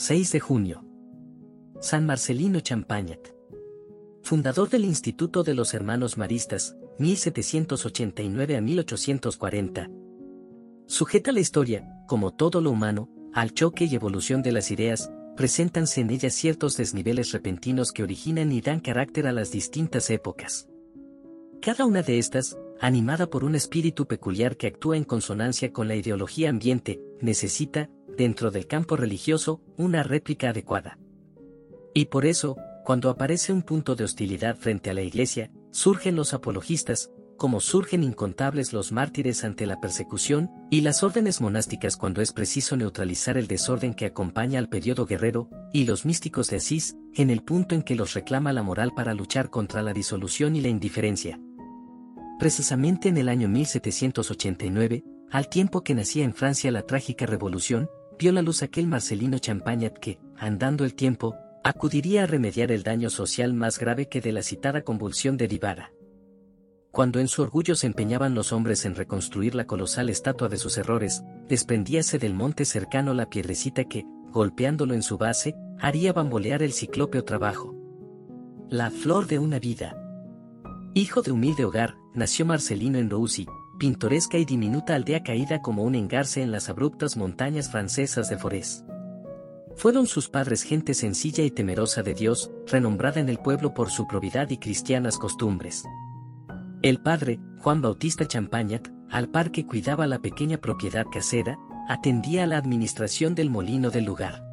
6 de junio. San Marcelino Champagnat. Fundador del Instituto de los Hermanos Maristas, 1789 a 1840. Sujeta la historia, como todo lo humano, al choque y evolución de las ideas, preséntanse en ella ciertos desniveles repentinos que originan y dan carácter a las distintas épocas. Cada una de estas, animada por un espíritu peculiar que actúa en consonancia con la ideología ambiente, necesita, dentro del campo religioso, una réplica adecuada. Y por eso, cuando aparece un punto de hostilidad frente a la Iglesia, surgen los apologistas, como surgen incontables los mártires ante la persecución, y las órdenes monásticas cuando es preciso neutralizar el desorden que acompaña al periodo guerrero, y los místicos de Asís, en el punto en que los reclama la moral para luchar contra la disolución y la indiferencia. Precisamente en el año 1789, al tiempo que nacía en Francia la trágica revolución, vio la luz aquel Marcelino Champagnat que, andando el tiempo, acudiría a remediar el daño social más grave que de la citada convulsión derivara. Cuando en su orgullo se empeñaban los hombres en reconstruir la colosal estatua de sus errores, desprendíase del monte cercano la piedrecita que, golpeándolo en su base, haría bambolear el ciclópeo trabajo. La flor de una vida. Hijo de humilde hogar, nació Marcelino en Roussy, pintoresca y diminuta aldea caída como un engarce en las abruptas montañas francesas de Forés. Fueron sus padres gente sencilla y temerosa de Dios, renombrada en el pueblo por su probidad y cristianas costumbres. El padre, Juan Bautista Champagnat, al par que cuidaba la pequeña propiedad casera, atendía a la administración del molino del lugar.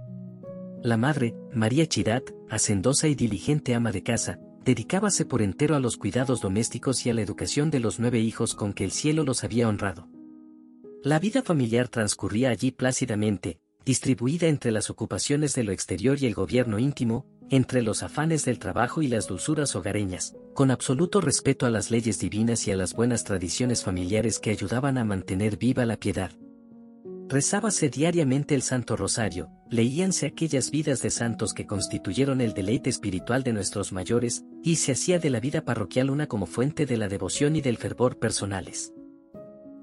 La madre, María Chirat, hacendosa y diligente ama de casa, dedicábase por entero a los cuidados domésticos y a la educación de los nueve hijos con que el cielo los había honrado. La vida familiar transcurría allí plácidamente, distribuida entre las ocupaciones de lo exterior y el gobierno íntimo, entre los afanes del trabajo y las dulzuras hogareñas, con absoluto respeto a las leyes divinas y a las buenas tradiciones familiares que ayudaban a mantener viva la piedad. Rezábase diariamente el Santo Rosario, leíanse aquellas vidas de santos que constituyeron el deleite espiritual de nuestros mayores, y se hacía de la vida parroquial una como fuente de la devoción y del fervor personales.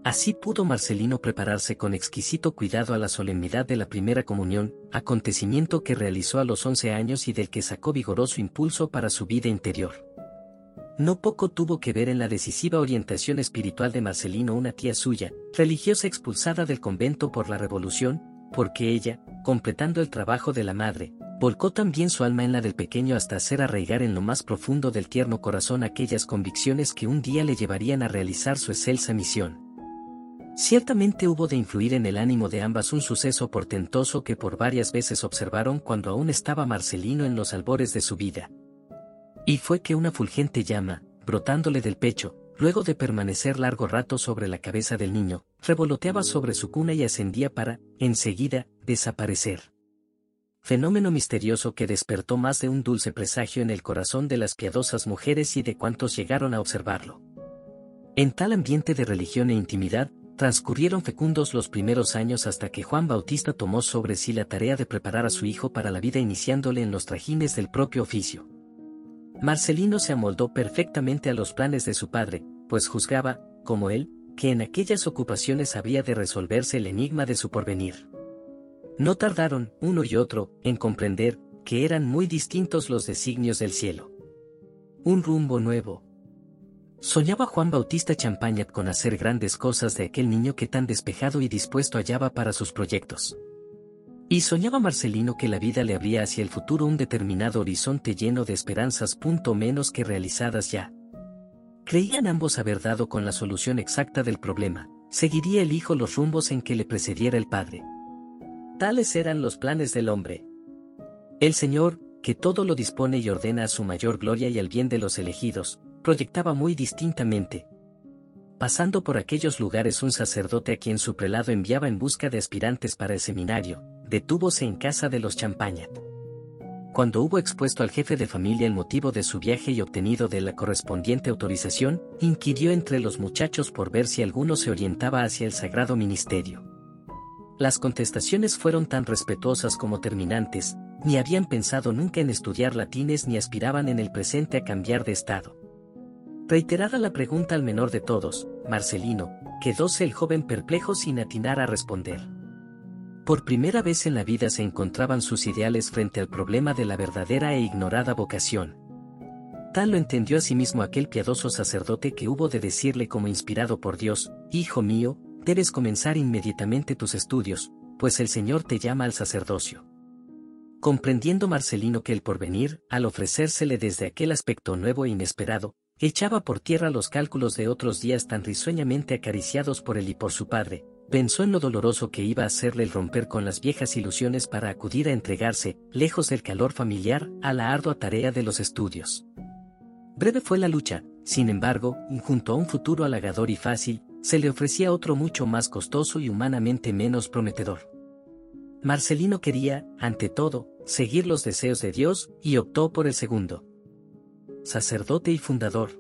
Así pudo Marcelino prepararse con exquisito cuidado a la solemnidad de la primera comunión, acontecimiento que realizó a los 11 años y del que sacó vigoroso impulso para su vida interior. No poco tuvo que ver en la decisiva orientación espiritual de Marcelino una tía suya, religiosa expulsada del convento por la revolución, porque ella, completando el trabajo de la madre, volcó también su alma en la del pequeño hasta hacer arraigar en lo más profundo del tierno corazón aquellas convicciones que un día le llevarían a realizar su excelsa misión. Ciertamente hubo de influir en el ánimo de ambas un suceso portentoso que por varias veces observaron cuando aún estaba Marcelino en los albores de su vida. Y fue que una fulgente llama, brotándole del pecho, luego de permanecer largo rato sobre la cabeza del niño, revoloteaba sobre su cuna y ascendía para, enseguida, desaparecer. Fenómeno misterioso que despertó más de un dulce presagio en el corazón de las piadosas mujeres y de cuantos llegaron a observarlo. En tal ambiente de religión e intimidad, Transcurrieron fecundos los primeros años hasta que Juan Bautista tomó sobre sí la tarea de preparar a su hijo para la vida iniciándole en los trajines del propio oficio. Marcelino se amoldó perfectamente a los planes de su padre, pues juzgaba, como él, que en aquellas ocupaciones había de resolverse el enigma de su porvenir. No tardaron, uno y otro, en comprender, que eran muy distintos los designios del cielo. Un rumbo nuevo, Soñaba Juan Bautista Champagnat con hacer grandes cosas de aquel niño que tan despejado y dispuesto hallaba para sus proyectos. Y soñaba Marcelino que la vida le abría hacia el futuro un determinado horizonte lleno de esperanzas punto menos que realizadas ya. Creían ambos haber dado con la solución exacta del problema, seguiría el hijo los rumbos en que le precediera el padre. Tales eran los planes del hombre. El Señor, que todo lo dispone y ordena a su mayor gloria y al bien de los elegidos, proyectaba muy distintamente. Pasando por aquellos lugares un sacerdote a quien su prelado enviaba en busca de aspirantes para el seminario, detúvose en casa de los Champagnat. Cuando hubo expuesto al jefe de familia el motivo de su viaje y obtenido de la correspondiente autorización, inquirió entre los muchachos por ver si alguno se orientaba hacia el sagrado ministerio. Las contestaciones fueron tan respetuosas como terminantes, ni habían pensado nunca en estudiar latines ni aspiraban en el presente a cambiar de estado. Reiterada la pregunta al menor de todos, Marcelino, quedóse el joven perplejo sin atinar a responder. Por primera vez en la vida se encontraban sus ideales frente al problema de la verdadera e ignorada vocación. Tal lo entendió asimismo aquel piadoso sacerdote que hubo de decirle como inspirado por Dios, Hijo mío, debes comenzar inmediatamente tus estudios, pues el Señor te llama al sacerdocio. Comprendiendo Marcelino que el porvenir, al ofrecérsele desde aquel aspecto nuevo e inesperado, echaba por tierra los cálculos de otros días tan risueñamente acariciados por él y por su padre, pensó en lo doloroso que iba a hacerle el romper con las viejas ilusiones para acudir a entregarse, lejos del calor familiar, a la ardua tarea de los estudios. Breve fue la lucha, sin embargo, junto a un futuro halagador y fácil, se le ofrecía otro mucho más costoso y humanamente menos prometedor. Marcelino quería, ante todo, seguir los deseos de Dios y optó por el segundo. Sacerdote y fundador.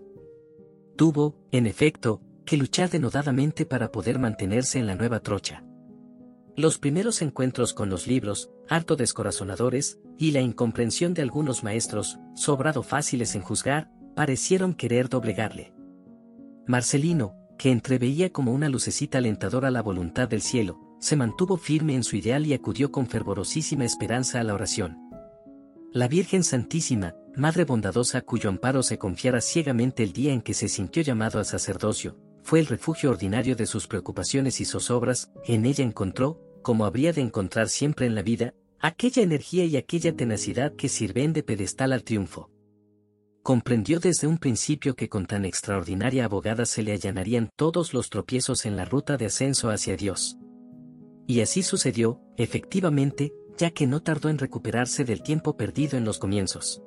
Tuvo, en efecto, que luchar denodadamente para poder mantenerse en la nueva trocha. Los primeros encuentros con los libros, harto descorazonadores, y la incomprensión de algunos maestros, sobrado fáciles en juzgar, parecieron querer doblegarle. Marcelino, que entreveía como una lucecita alentadora la voluntad del cielo, se mantuvo firme en su ideal y acudió con fervorosísima esperanza a la oración. La Virgen Santísima, Madre bondadosa cuyo amparo se confiara ciegamente el día en que se sintió llamado al sacerdocio, fue el refugio ordinario de sus preocupaciones y zozobras, en ella encontró, como habría de encontrar siempre en la vida, aquella energía y aquella tenacidad que sirven de pedestal al triunfo. Comprendió desde un principio que con tan extraordinaria abogada se le allanarían todos los tropiezos en la ruta de ascenso hacia Dios. Y así sucedió, efectivamente, ya que no tardó en recuperarse del tiempo perdido en los comienzos.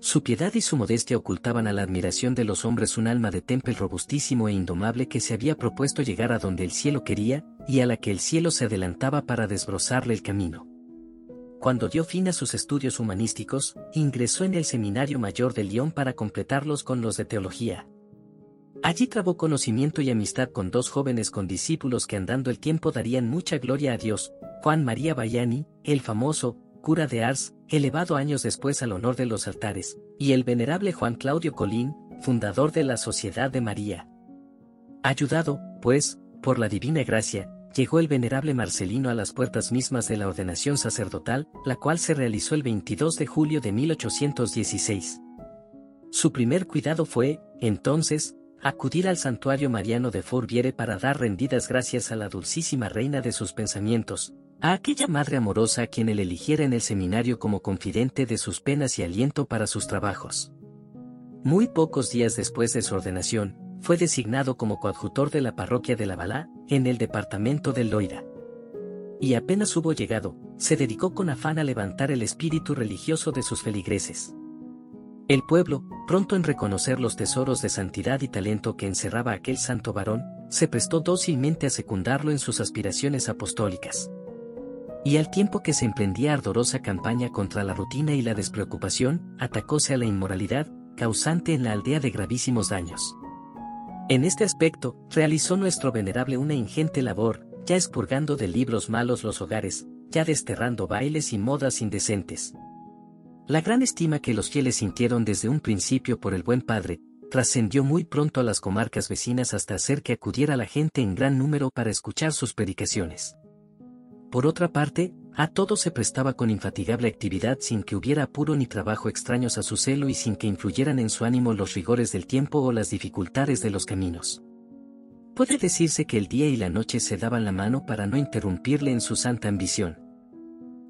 Su piedad y su modestia ocultaban a la admiración de los hombres un alma de temple robustísimo e indomable que se había propuesto llegar a donde el cielo quería, y a la que el cielo se adelantaba para desbrozarle el camino. Cuando dio fin a sus estudios humanísticos, ingresó en el Seminario Mayor de Lyon para completarlos con los de teología. Allí trabó conocimiento y amistad con dos jóvenes condiscípulos que andando el tiempo darían mucha gloria a Dios, Juan María Bayani, el famoso, cura de Ars, elevado años después al honor de los altares, y el venerable Juan Claudio Colín, fundador de la Sociedad de María. Ayudado, pues, por la divina gracia, llegó el venerable Marcelino a las puertas mismas de la ordenación sacerdotal, la cual se realizó el 22 de julio de 1816. Su primer cuidado fue, entonces, acudir al santuario mariano de Fourviere para dar rendidas gracias a la dulcísima reina de sus pensamientos, a aquella madre amorosa a quien él eligiera en el seminario como confidente de sus penas y aliento para sus trabajos. Muy pocos días después de su ordenación, fue designado como coadjutor de la parroquia de La Balá, en el departamento del Loira. Y apenas hubo llegado, se dedicó con afán a levantar el espíritu religioso de sus feligreses. El pueblo, pronto en reconocer los tesoros de santidad y talento que encerraba aquel santo varón, se prestó dócilmente a secundarlo en sus aspiraciones apostólicas. Y al tiempo que se emprendía ardorosa campaña contra la rutina y la despreocupación, atacóse a la inmoralidad, causante en la aldea de gravísimos daños. En este aspecto, realizó nuestro venerable una ingente labor, ya expurgando de libros malos los hogares, ya desterrando bailes y modas indecentes. La gran estima que los fieles sintieron desde un principio por el buen padre, trascendió muy pronto a las comarcas vecinas hasta hacer que acudiera la gente en gran número para escuchar sus predicaciones. Por otra parte, a todo se prestaba con infatigable actividad sin que hubiera apuro ni trabajo extraños a su celo y sin que influyeran en su ánimo los rigores del tiempo o las dificultades de los caminos. Puede decirse que el día y la noche se daban la mano para no interrumpirle en su santa ambición.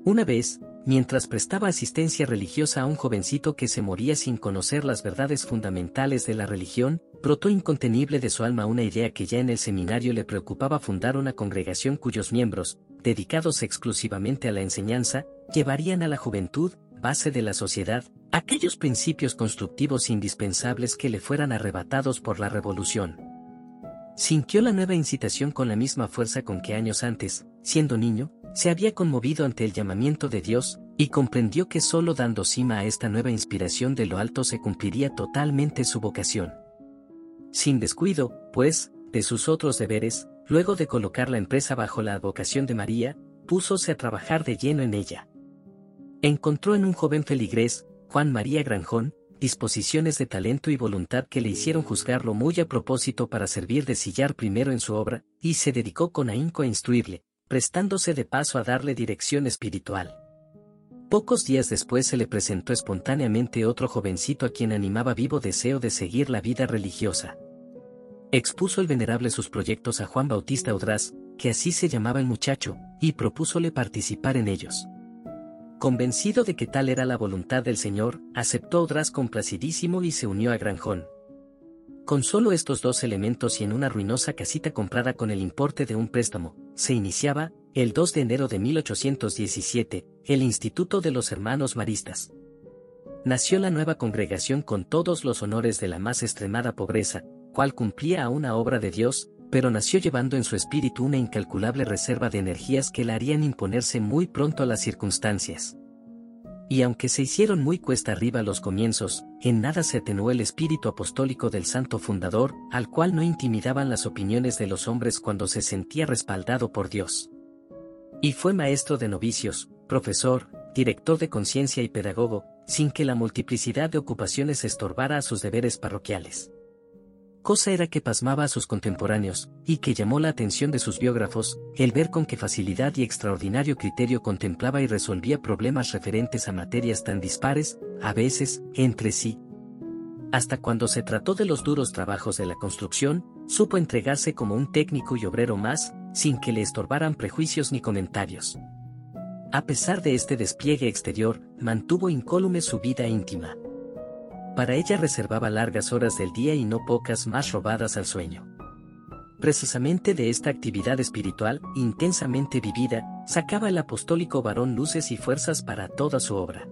Una vez, mientras prestaba asistencia religiosa a un jovencito que se moría sin conocer las verdades fundamentales de la religión, brotó incontenible de su alma una idea que ya en el seminario le preocupaba fundar una congregación cuyos miembros, dedicados exclusivamente a la enseñanza, llevarían a la juventud, base de la sociedad, aquellos principios constructivos indispensables que le fueran arrebatados por la revolución. Sintió la nueva incitación con la misma fuerza con que años antes, siendo niño, se había conmovido ante el llamamiento de Dios, y comprendió que sólo dando cima a esta nueva inspiración de lo alto se cumpliría totalmente su vocación. Sin descuido, pues, de sus otros deberes, Luego de colocar la empresa bajo la advocación de María, púsose a trabajar de lleno en ella. Encontró en un joven feligrés, Juan María Granjón, disposiciones de talento y voluntad que le hicieron juzgarlo muy a propósito para servir de sillar primero en su obra, y se dedicó con ahínco a instruirle, prestándose de paso a darle dirección espiritual. Pocos días después se le presentó espontáneamente otro jovencito a quien animaba vivo deseo de seguir la vida religiosa. Expuso el venerable sus proyectos a Juan Bautista Udraz, que así se llamaba el muchacho, y propúsole participar en ellos. Convencido de que tal era la voluntad del Señor, aceptó Udraz complacidísimo y se unió a Granjón. Con solo estos dos elementos y en una ruinosa casita comprada con el importe de un préstamo, se iniciaba, el 2 de enero de 1817, el Instituto de los Hermanos Maristas. Nació la nueva congregación con todos los honores de la más extremada pobreza, cual cumplía una obra de Dios, pero nació llevando en su espíritu una incalculable reserva de energías que la harían imponerse muy pronto a las circunstancias. Y aunque se hicieron muy cuesta arriba los comienzos, en nada se atenuó el espíritu apostólico del santo fundador, al cual no intimidaban las opiniones de los hombres cuando se sentía respaldado por Dios. Y fue maestro de novicios, profesor, director de conciencia y pedagogo, sin que la multiplicidad de ocupaciones estorbara a sus deberes parroquiales cosa era que pasmaba a sus contemporáneos, y que llamó la atención de sus biógrafos, el ver con qué facilidad y extraordinario criterio contemplaba y resolvía problemas referentes a materias tan dispares, a veces, entre sí. Hasta cuando se trató de los duros trabajos de la construcción, supo entregarse como un técnico y obrero más, sin que le estorbaran prejuicios ni comentarios. A pesar de este despliegue exterior, mantuvo incólume su vida íntima. Para ella reservaba largas horas del día y no pocas más robadas al sueño. Precisamente de esta actividad espiritual, intensamente vivida, sacaba el apostólico varón luces y fuerzas para toda su obra.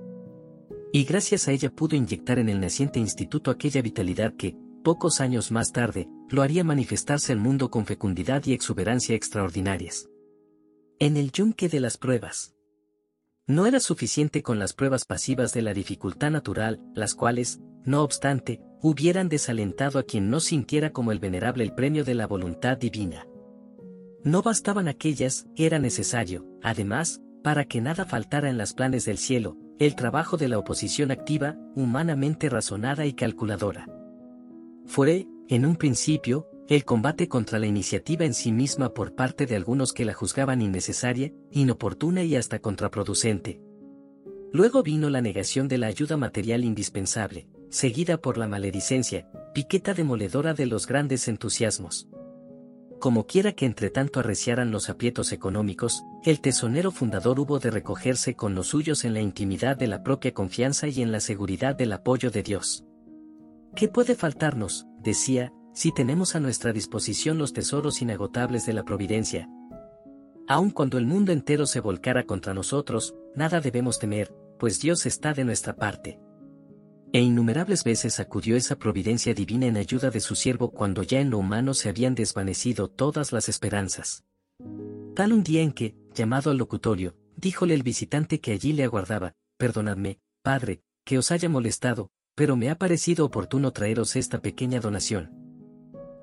Y gracias a ella pudo inyectar en el naciente instituto aquella vitalidad que, pocos años más tarde, lo haría manifestarse al mundo con fecundidad y exuberancia extraordinarias. En el yunque de las pruebas. No era suficiente con las pruebas pasivas de la dificultad natural, las cuales, no obstante, hubieran desalentado a quien no sintiera como el venerable el premio de la voluntad divina. No bastaban aquellas, era necesario, además, para que nada faltara en las planes del cielo, el trabajo de la oposición activa, humanamente razonada y calculadora. Fue, en un principio, el combate contra la iniciativa en sí misma por parte de algunos que la juzgaban innecesaria, inoportuna y hasta contraproducente. Luego vino la negación de la ayuda material indispensable, seguida por la maledicencia, piqueta demoledora de los grandes entusiasmos. Como quiera que entre tanto arreciaran los aprietos económicos, el tesonero fundador hubo de recogerse con los suyos en la intimidad de la propia confianza y en la seguridad del apoyo de Dios. ¿Qué puede faltarnos? decía, si tenemos a nuestra disposición los tesoros inagotables de la providencia. Aun cuando el mundo entero se volcara contra nosotros, nada debemos temer, pues Dios está de nuestra parte. E innumerables veces acudió esa providencia divina en ayuda de su siervo cuando ya en lo humano se habían desvanecido todas las esperanzas. Tal un día en que, llamado al locutorio, díjole el visitante que allí le aguardaba, Perdonadme, padre, que os haya molestado, pero me ha parecido oportuno traeros esta pequeña donación.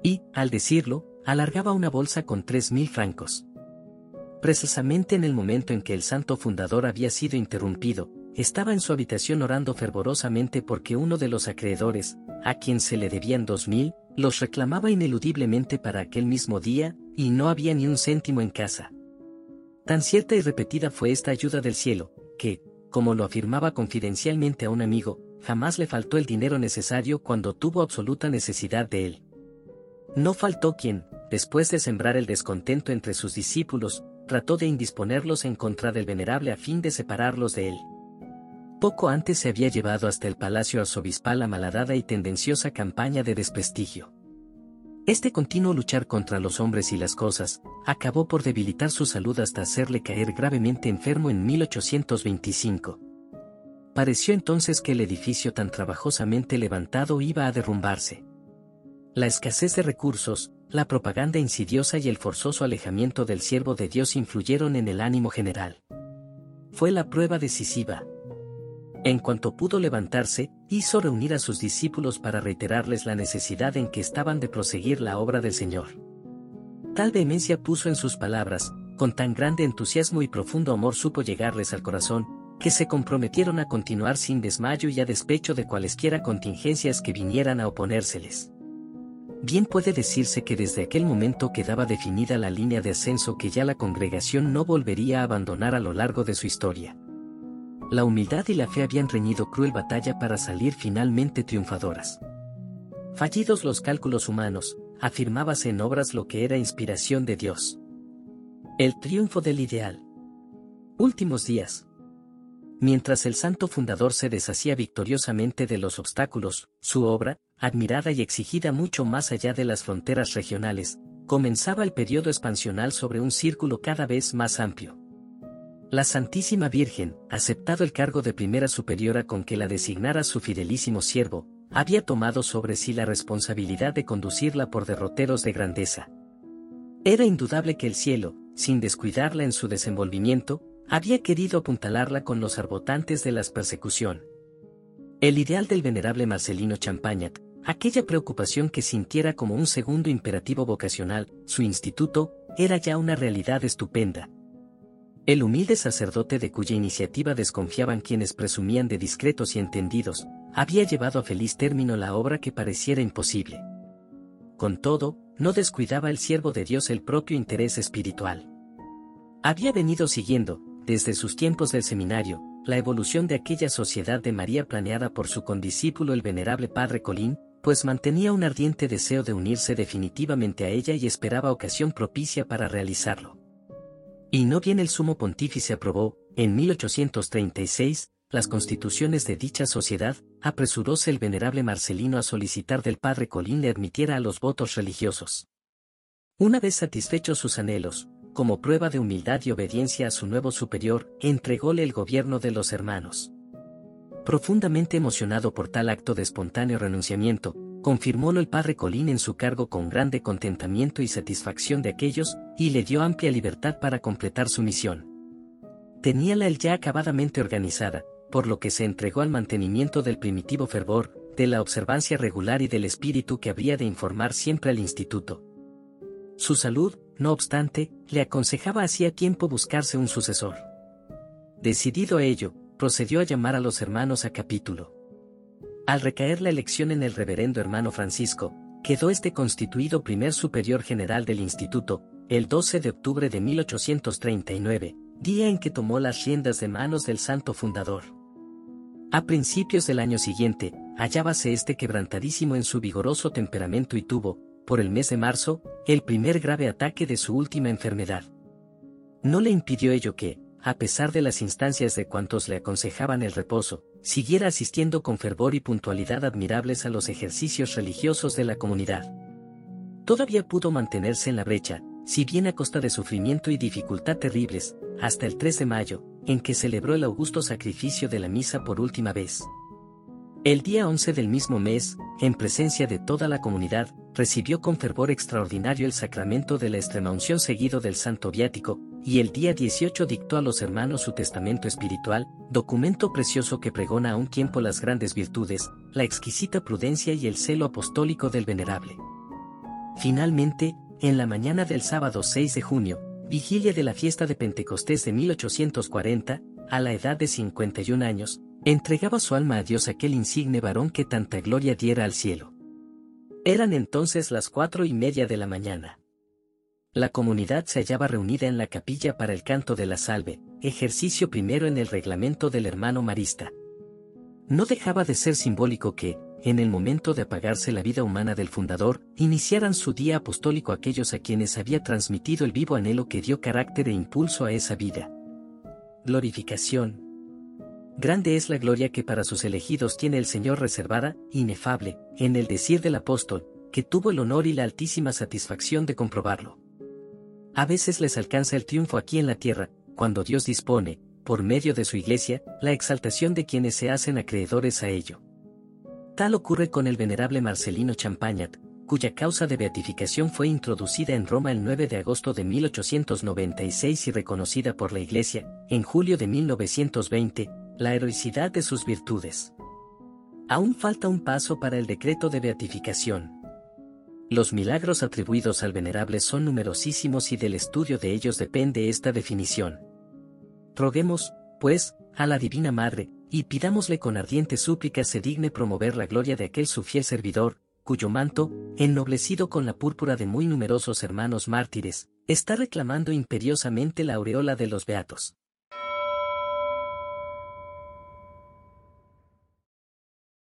Y, al decirlo, alargaba una bolsa con tres mil francos. Precisamente en el momento en que el santo fundador había sido interrumpido, estaba en su habitación orando fervorosamente porque uno de los acreedores, a quien se le debían dos mil, los reclamaba ineludiblemente para aquel mismo día, y no había ni un céntimo en casa. Tan cierta y repetida fue esta ayuda del cielo, que, como lo afirmaba confidencialmente a un amigo, jamás le faltó el dinero necesario cuando tuvo absoluta necesidad de él. No faltó quien, después de sembrar el descontento entre sus discípulos, trató de indisponerlos en contra del venerable a fin de separarlos de él. Poco antes se había llevado hasta el palacio arzobispal la malhadada y tendenciosa campaña de desprestigio. Este continuo luchar contra los hombres y las cosas, acabó por debilitar su salud hasta hacerle caer gravemente enfermo en 1825. Pareció entonces que el edificio tan trabajosamente levantado iba a derrumbarse. La escasez de recursos, la propaganda insidiosa y el forzoso alejamiento del siervo de Dios influyeron en el ánimo general. Fue la prueba decisiva, en cuanto pudo levantarse, hizo reunir a sus discípulos para reiterarles la necesidad en que estaban de proseguir la obra del Señor. Tal vehemencia puso en sus palabras, con tan grande entusiasmo y profundo amor supo llegarles al corazón, que se comprometieron a continuar sin desmayo y a despecho de cualesquiera contingencias que vinieran a oponérseles. Bien puede decirse que desde aquel momento quedaba definida la línea de ascenso que ya la congregación no volvería a abandonar a lo largo de su historia. La humildad y la fe habían reñido cruel batalla para salir finalmente triunfadoras. Fallidos los cálculos humanos, afirmábase en obras lo que era inspiración de Dios. El triunfo del ideal. Últimos días. Mientras el santo fundador se deshacía victoriosamente de los obstáculos, su obra, admirada y exigida mucho más allá de las fronteras regionales, comenzaba el periodo expansional sobre un círculo cada vez más amplio. La Santísima Virgen, aceptado el cargo de primera superiora con que la designara su fidelísimo siervo, había tomado sobre sí la responsabilidad de conducirla por derroteros de grandeza. Era indudable que el cielo, sin descuidarla en su desenvolvimiento, había querido apuntalarla con los arbotantes de la persecución. El ideal del venerable Marcelino Champagnat, aquella preocupación que sintiera como un segundo imperativo vocacional, su instituto, era ya una realidad estupenda. El humilde sacerdote de cuya iniciativa desconfiaban quienes presumían de discretos y entendidos, había llevado a feliz término la obra que pareciera imposible. Con todo, no descuidaba el siervo de Dios el propio interés espiritual. Había venido siguiendo, desde sus tiempos del seminario, la evolución de aquella sociedad de María planeada por su condiscípulo el venerable padre Colín, pues mantenía un ardiente deseo de unirse definitivamente a ella y esperaba ocasión propicia para realizarlo. Y no bien el sumo pontífice aprobó, en 1836, las constituciones de dicha sociedad, apresuróse el venerable Marcelino a solicitar del padre Colín le admitiera a los votos religiosos. Una vez satisfechos sus anhelos, como prueba de humildad y obediencia a su nuevo superior, entrególe el gobierno de los hermanos. Profundamente emocionado por tal acto de espontáneo renunciamiento, confirmólo el padre Colín en su cargo con grande contentamiento y satisfacción de aquellos, y le dio amplia libertad para completar su misión. Teníala él ya acabadamente organizada, por lo que se entregó al mantenimiento del primitivo fervor, de la observancia regular y del espíritu que habría de informar siempre al instituto. Su salud, no obstante, le aconsejaba hacía tiempo buscarse un sucesor. Decidido a ello, procedió a llamar a los hermanos a capítulo. Al recaer la elección en el reverendo hermano Francisco, quedó este constituido primer superior general del instituto, el 12 de octubre de 1839, día en que tomó las riendas de manos del santo fundador. A principios del año siguiente, hallábase este quebrantadísimo en su vigoroso temperamento y tuvo, por el mes de marzo, el primer grave ataque de su última enfermedad. No le impidió ello que, a pesar de las instancias de cuantos le aconsejaban el reposo, siguiera asistiendo con fervor y puntualidad admirables a los ejercicios religiosos de la comunidad. Todavía pudo mantenerse en la brecha, si bien a costa de sufrimiento y dificultad terribles, hasta el 3 de mayo, en que celebró el augusto sacrificio de la misa por última vez. El día 11 del mismo mes, en presencia de toda la comunidad, recibió con fervor extraordinario el sacramento de la extremaunción seguido del santo viático, y el día 18 dictó a los hermanos su testamento espiritual, documento precioso que pregona a un tiempo las grandes virtudes, la exquisita prudencia y el celo apostólico del venerable. Finalmente, en la mañana del sábado 6 de junio, vigilia de la fiesta de Pentecostés de 1840, a la edad de 51 años, Entregaba su alma a Dios aquel insigne varón que tanta gloria diera al cielo. Eran entonces las cuatro y media de la mañana. La comunidad se hallaba reunida en la capilla para el canto de la salve, ejercicio primero en el reglamento del hermano marista. No dejaba de ser simbólico que, en el momento de apagarse la vida humana del fundador, iniciaran su día apostólico aquellos a quienes había transmitido el vivo anhelo que dio carácter e impulso a esa vida. Glorificación, Grande es la gloria que para sus elegidos tiene el Señor reservada, inefable, en el decir del apóstol, que tuvo el honor y la altísima satisfacción de comprobarlo. A veces les alcanza el triunfo aquí en la tierra, cuando Dios dispone, por medio de su iglesia, la exaltación de quienes se hacen acreedores a ello. Tal ocurre con el venerable Marcelino Champagnat, cuya causa de beatificación fue introducida en Roma el 9 de agosto de 1896 y reconocida por la Iglesia, en julio de 1920, la heroicidad de sus virtudes. Aún falta un paso para el decreto de beatificación. Los milagros atribuidos al venerable son numerosísimos y del estudio de ellos depende esta definición. Roguemos, pues, a la Divina Madre, y pidámosle con ardiente súplica se digne promover la gloria de aquel su fiel servidor, cuyo manto, ennoblecido con la púrpura de muy numerosos hermanos mártires, está reclamando imperiosamente la aureola de los beatos.